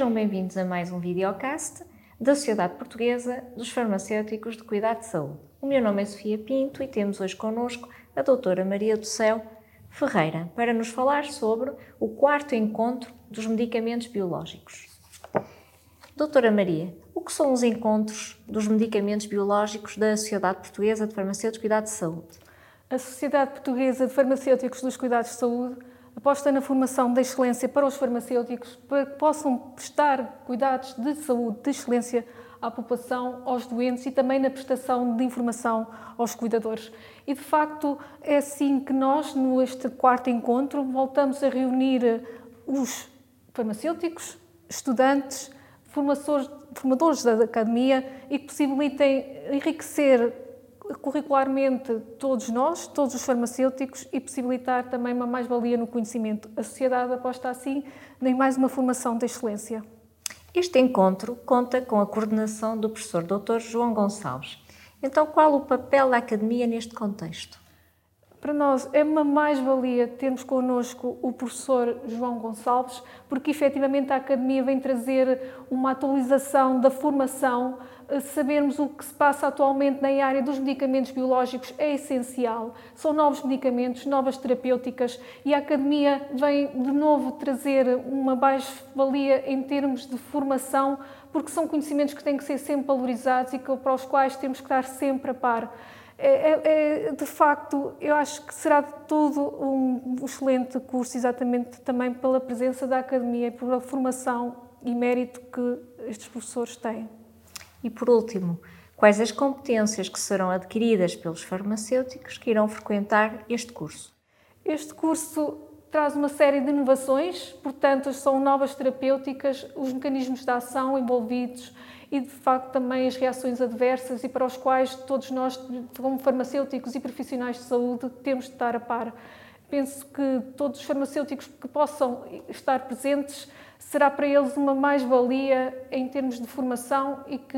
Sejam bem-vindos a mais um videocast da Sociedade Portuguesa dos Farmacêuticos de Cuidado de Saúde. O meu nome é Sofia Pinto e temos hoje connosco a doutora Maria do Céu Ferreira para nos falar sobre o quarto encontro dos medicamentos biológicos. Doutora Maria, o que são os encontros dos medicamentos biológicos da Sociedade Portuguesa de Farmacêuticos de Cuidado de Saúde? A Sociedade Portuguesa de Farmacêuticos dos Cuidados de Saúde aposta na formação da excelência para os farmacêuticos, para que possam prestar cuidados de saúde de excelência à população, aos doentes e também na prestação de informação aos cuidadores. E de facto é assim que nós, neste quarto encontro, voltamos a reunir os farmacêuticos, estudantes, formadores da academia e que possibilitem enriquecer curricularmente todos nós, todos os farmacêuticos e possibilitar também uma mais-valia no conhecimento. A sociedade aposta assim em mais uma formação de excelência. Este encontro conta com a coordenação do professor Dr. João Gonçalves. Então, qual o papel da academia neste contexto? Para nós é uma mais-valia termos connosco o professor João Gonçalves, porque efetivamente a Academia vem trazer uma atualização da formação sabermos o que se passa atualmente na área dos medicamentos biológicos é essencial. São novos medicamentos, novas terapêuticas e a Academia vem de novo trazer uma mais-valia em termos de formação, porque são conhecimentos que têm que ser sempre valorizados e para os quais temos que estar sempre a par. É, é, é, de facto, eu acho que será de todo um excelente curso, exatamente também pela presença da Academia e pela formação e mérito que estes professores têm. E por último, quais as competências que serão adquiridas pelos farmacêuticos que irão frequentar este curso? Este curso traz uma série de inovações, portanto, são novas terapêuticas, os mecanismos de ação envolvidos e, de facto, também as reações adversas e para os quais todos nós, como farmacêuticos e profissionais de saúde, temos de estar a par. Penso que todos os farmacêuticos que possam estar presentes será para eles uma mais-valia em termos de formação e que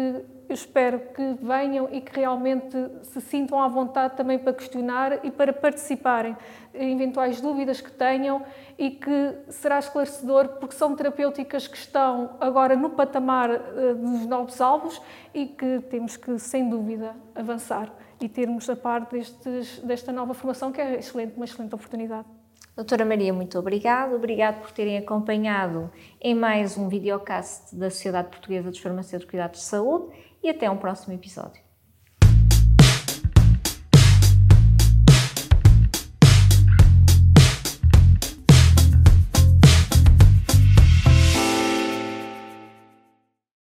eu espero que venham e que realmente se sintam à vontade também para questionar e para participarem em eventuais dúvidas que tenham e que será esclarecedor porque são terapêuticas que estão agora no patamar eh, dos novos alvos e que temos que, sem dúvida, avançar e termos a par destes, desta nova formação que é excelente, uma excelente oportunidade. Doutora Maria, muito obrigado. Obrigado por terem acompanhado em mais um videocast da Sociedade Portuguesa dos Farmacêuticos de Cuidados de Saúde e até um próximo episódio.